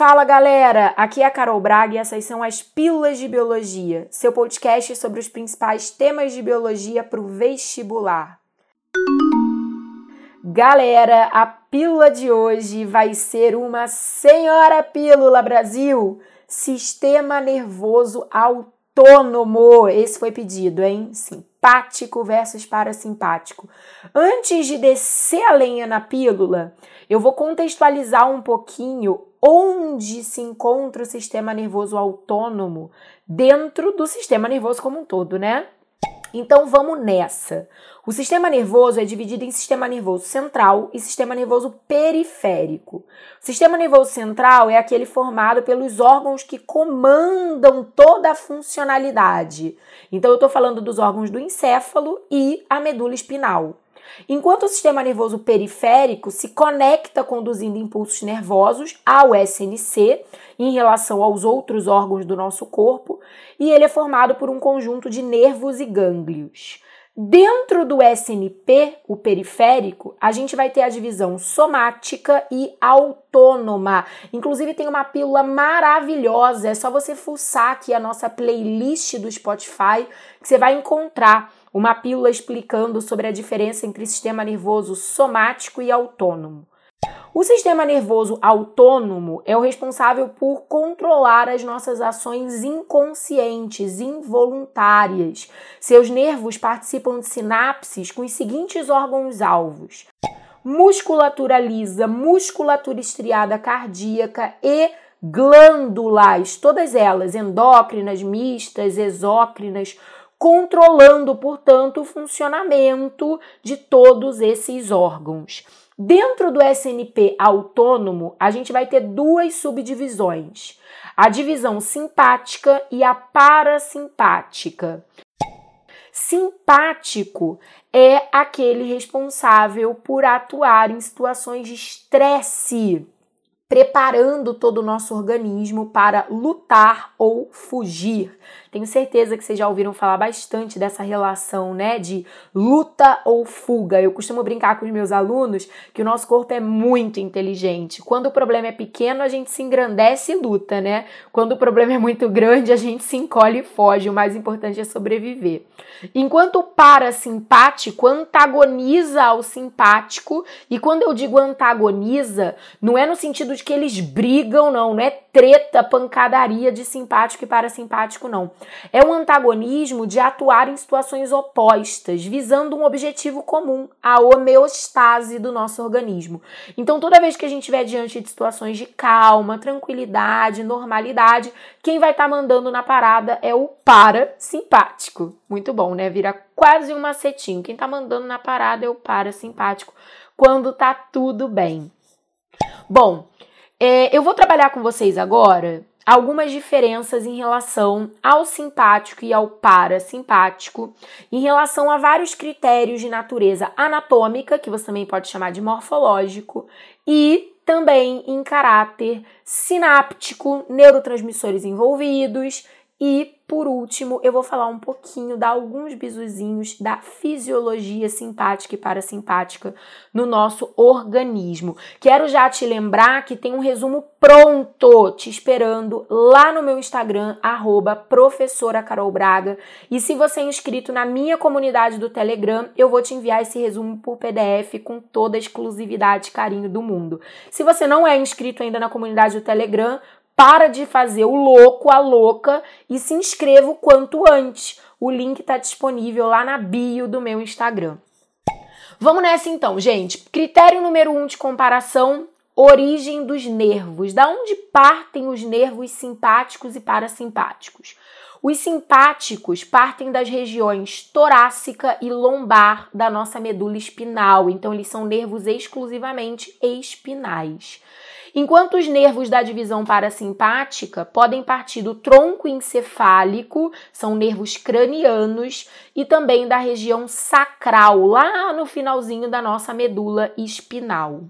Fala galera, aqui é a Carol Braga e essas são as Pílulas de Biologia, seu podcast sobre os principais temas de biologia para o vestibular. Galera, a pílula de hoje vai ser uma Senhora Pílula Brasil, Sistema Nervoso Autônomo. Esse foi pedido, hein? Simpático versus parasimpático. Antes de descer a lenha na pílula, eu vou contextualizar um pouquinho onde se encontra o sistema nervoso autônomo dentro do sistema nervoso como um todo, né? Então vamos nessa. O sistema nervoso é dividido em sistema nervoso central e sistema nervoso periférico. O sistema nervoso central é aquele formado pelos órgãos que comandam toda a funcionalidade. Então eu estou falando dos órgãos do encéfalo e a medula espinal. Enquanto o sistema nervoso periférico se conecta conduzindo impulsos nervosos ao SNC em relação aos outros órgãos do nosso corpo, e ele é formado por um conjunto de nervos e gânglios. Dentro do SNP, o periférico, a gente vai ter a divisão somática e autônoma. Inclusive, tem uma pílula maravilhosa, é só você fuçar aqui a nossa playlist do Spotify que você vai encontrar uma pílula explicando sobre a diferença entre sistema nervoso somático e autônomo. O sistema nervoso autônomo é o responsável por controlar as nossas ações inconscientes, involuntárias. Seus nervos participam de sinapses com os seguintes órgãos-alvos: musculatura lisa, musculatura estriada cardíaca e glândulas, todas elas endócrinas, mistas, exócrinas, controlando, portanto, o funcionamento de todos esses órgãos. Dentro do SNP autônomo, a gente vai ter duas subdivisões: a divisão simpática e a parasimpática. Simpático é aquele responsável por atuar em situações de estresse preparando todo o nosso organismo para lutar ou fugir. Tenho certeza que vocês já ouviram falar bastante dessa relação, né, de luta ou fuga. Eu costumo brincar com os meus alunos que o nosso corpo é muito inteligente. Quando o problema é pequeno, a gente se engrandece e luta, né? Quando o problema é muito grande, a gente se encolhe e foge. O mais importante é sobreviver. Enquanto o parasimpático antagoniza ao simpático, e quando eu digo antagoniza, não é no sentido de que eles brigam, não, não é treta, pancadaria de simpático e parasimpático, não. É um antagonismo de atuar em situações opostas, visando um objetivo comum, a homeostase do nosso organismo. Então, toda vez que a gente estiver diante de situações de calma, tranquilidade, normalidade, quem vai estar tá mandando na parada é o parasimpático. Muito bom, né? Vira quase um macetinho. Quem tá mandando na parada é o parasimpático quando tá tudo bem. Bom, é, eu vou trabalhar com vocês agora algumas diferenças em relação ao simpático e ao parasimpático, em relação a vários critérios de natureza anatômica, que você também pode chamar de morfológico, e também em caráter sináptico, neurotransmissores envolvidos e por último, eu vou falar um pouquinho, dar alguns bisuzinhos da fisiologia simpática e parasimpática no nosso organismo. Quero já te lembrar que tem um resumo pronto te esperando lá no meu Instagram, arroba professora Carol Braga. E se você é inscrito na minha comunidade do Telegram, eu vou te enviar esse resumo por PDF com toda a exclusividade e carinho do mundo. Se você não é inscrito ainda na comunidade do Telegram, para de fazer o louco, a louca e se inscreva o quanto antes. O link está disponível lá na bio do meu Instagram. Vamos nessa então, gente. Critério número um de comparação: origem dos nervos. Da onde partem os nervos simpáticos e parasimpáticos? Os simpáticos partem das regiões torácica e lombar da nossa medula espinal, então eles são nervos exclusivamente espinais. Enquanto os nervos da divisão parasimpática podem partir do tronco encefálico, são nervos cranianos, e também da região sacral, lá no finalzinho da nossa medula espinal.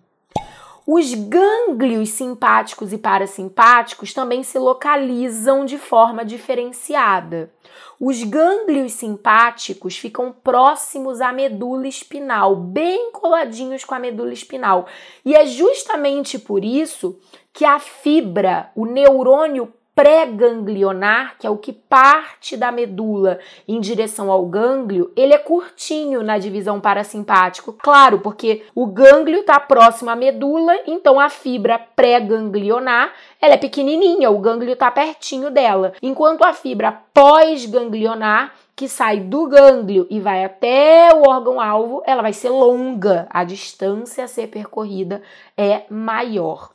Os gânglios simpáticos e parasimpáticos também se localizam de forma diferenciada. Os gânglios simpáticos ficam próximos à medula espinal, bem coladinhos com a medula espinal. E é justamente por isso que a fibra, o neurônio pré-ganglionar, que é o que parte da medula em direção ao gânglio, ele é curtinho na divisão parasimpático. Claro, porque o gânglio está próximo à medula, então a fibra pré-ganglionar ela é pequenininha, o gânglio está pertinho dela. Enquanto a fibra pós-ganglionar que sai do gânglio e vai até o órgão-alvo, ela vai ser longa, a distância a ser percorrida é maior.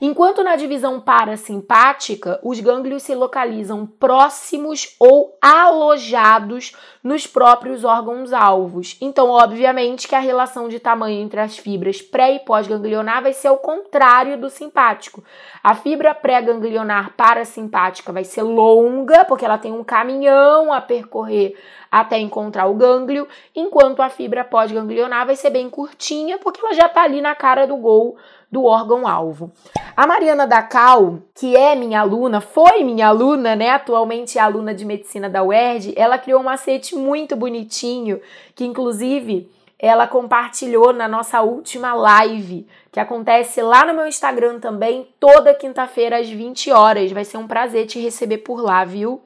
Enquanto na divisão parasimpática, os gânglios se localizam próximos ou alojados nos próprios órgãos-alvos. Então, obviamente, que a relação de tamanho entre as fibras pré e pós-ganglionar vai ser o contrário do simpático. A fibra pré-ganglionar parasimpática vai ser longa, porque ela tem um caminhão a percorrer até encontrar o gânglio, enquanto a fibra pós-ganglionar vai ser bem curtinha, porque ela já está ali na cara do gol do órgão-alvo. A Mariana Dacal, que é minha aluna, foi minha aluna, né? Atualmente é aluna de medicina da UERJ, ela criou um macete muito bonitinho, que inclusive ela compartilhou na nossa última live, que acontece lá no meu Instagram também, toda quinta-feira às 20 horas. Vai ser um prazer te receber por lá, viu?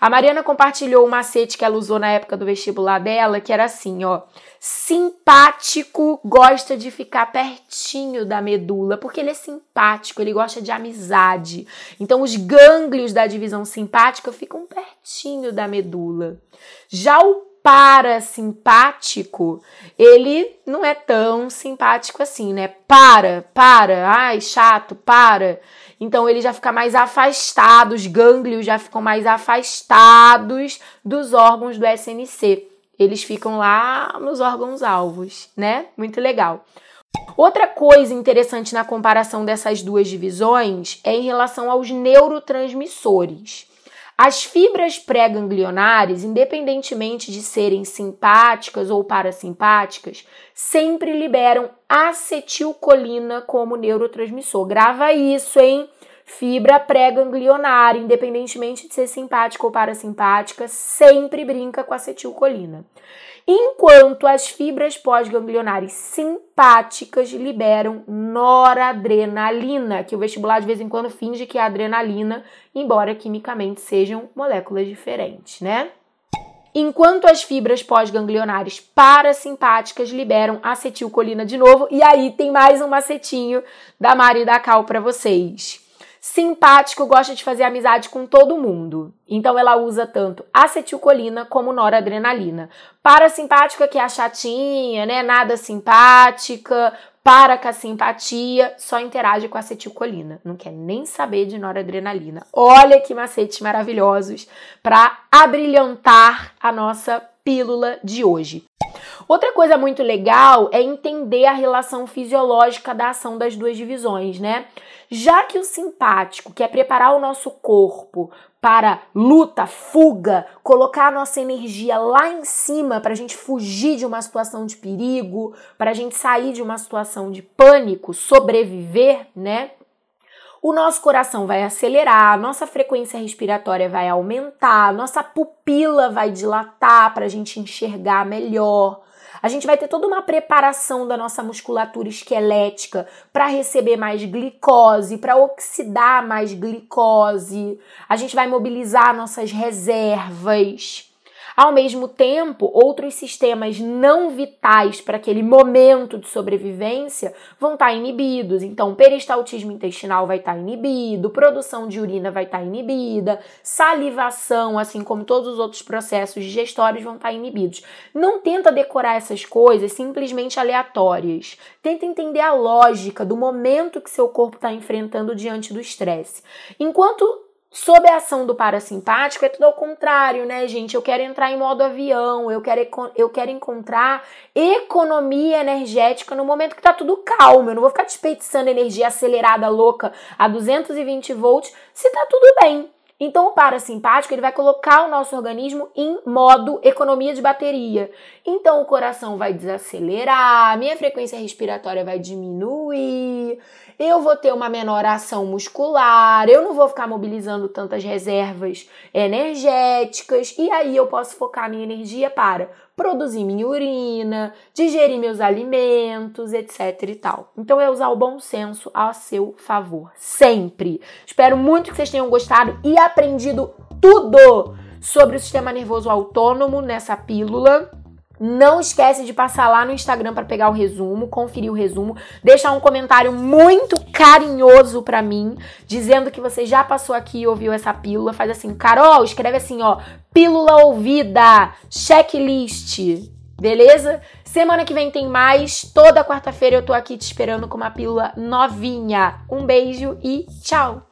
A Mariana compartilhou o macete que ela usou na época do vestibular dela, que era assim, ó. Simpático gosta de ficar pertinho da medula, porque ele é simpático, ele gosta de amizade. Então, os gânglios da divisão simpática ficam pertinho da medula. Já o parasimpático, ele não é tão simpático assim, né? Para, para, ai, chato, para. Então ele já fica mais afastado, os gânglios já ficam mais afastados dos órgãos do SNC. Eles ficam lá nos órgãos alvos, né? Muito legal. Outra coisa interessante na comparação dessas duas divisões é em relação aos neurotransmissores. As fibras pré-ganglionares, independentemente de serem simpáticas ou parasimpáticas, sempre liberam acetilcolina como neurotransmissor. Grava isso, hein? Fibra pré-ganglionar, independentemente de ser simpática ou parasimpática, sempre brinca com acetilcolina. Enquanto as fibras pós-ganglionares simpáticas liberam noradrenalina, que o vestibular de vez em quando finge que é adrenalina, embora quimicamente sejam moléculas diferentes, né? enquanto as fibras pós-ganglionares parasimpáticas liberam acetilcolina de novo. E aí tem mais um macetinho da Mari da Cal para vocês. Simpático gosta de fazer amizade com todo mundo. Então ela usa tanto acetilcolina como noradrenalina. Parasimpática, que é a chatinha, né? Nada simpática, para com a simpatia, só interage com a acetilcolina. Não quer nem saber de noradrenalina. Olha que macetes maravilhosos para abrilhantar a nossa pílula de hoje. Outra coisa muito legal é entender a relação fisiológica da ação das duas divisões, né? Já que o simpático quer preparar o nosso corpo para luta, fuga, colocar a nossa energia lá em cima para a gente fugir de uma situação de perigo, para a gente sair de uma situação de pânico, sobreviver, né? o nosso coração vai acelerar, nossa frequência respiratória vai aumentar, nossa pupila vai dilatar para a gente enxergar melhor. A gente vai ter toda uma preparação da nossa musculatura esquelética para receber mais glicose, para oxidar mais glicose. A gente vai mobilizar nossas reservas. Ao mesmo tempo, outros sistemas não vitais para aquele momento de sobrevivência vão estar tá inibidos. Então, peristaltismo intestinal vai estar tá inibido, produção de urina vai estar tá inibida, salivação, assim como todos os outros processos digestórios vão estar inibidos. Não tenta decorar essas coisas simplesmente aleatórias. Tenta entender a lógica do momento que seu corpo está enfrentando diante do estresse. Enquanto Sob a ação do parasimpático é tudo ao contrário, né, gente? Eu quero entrar em modo avião, eu quero, eu quero encontrar economia energética no momento que tá tudo calmo. Eu não vou ficar desperdiçando energia acelerada, louca, a 220 volts, se tá tudo bem. Então, o parasimpático ele vai colocar o nosso organismo em modo economia de bateria. Então, o coração vai desacelerar, minha frequência respiratória vai diminuir, eu vou ter uma menor ação muscular, eu não vou ficar mobilizando tantas reservas energéticas, e aí eu posso focar minha energia para produzir minha urina, digerir meus alimentos, etc e tal. Então é usar o bom senso a seu favor, sempre. Espero muito que vocês tenham gostado e aprendido tudo sobre o sistema nervoso autônomo nessa pílula. Não esquece de passar lá no Instagram para pegar o resumo, conferir o resumo, deixar um comentário muito carinhoso para mim, dizendo que você já passou aqui e ouviu essa pílula. Faz assim, Carol, escreve assim, ó, pílula ouvida, checklist. Beleza? Semana que vem tem mais. Toda quarta-feira eu tô aqui te esperando com uma pílula novinha. Um beijo e tchau!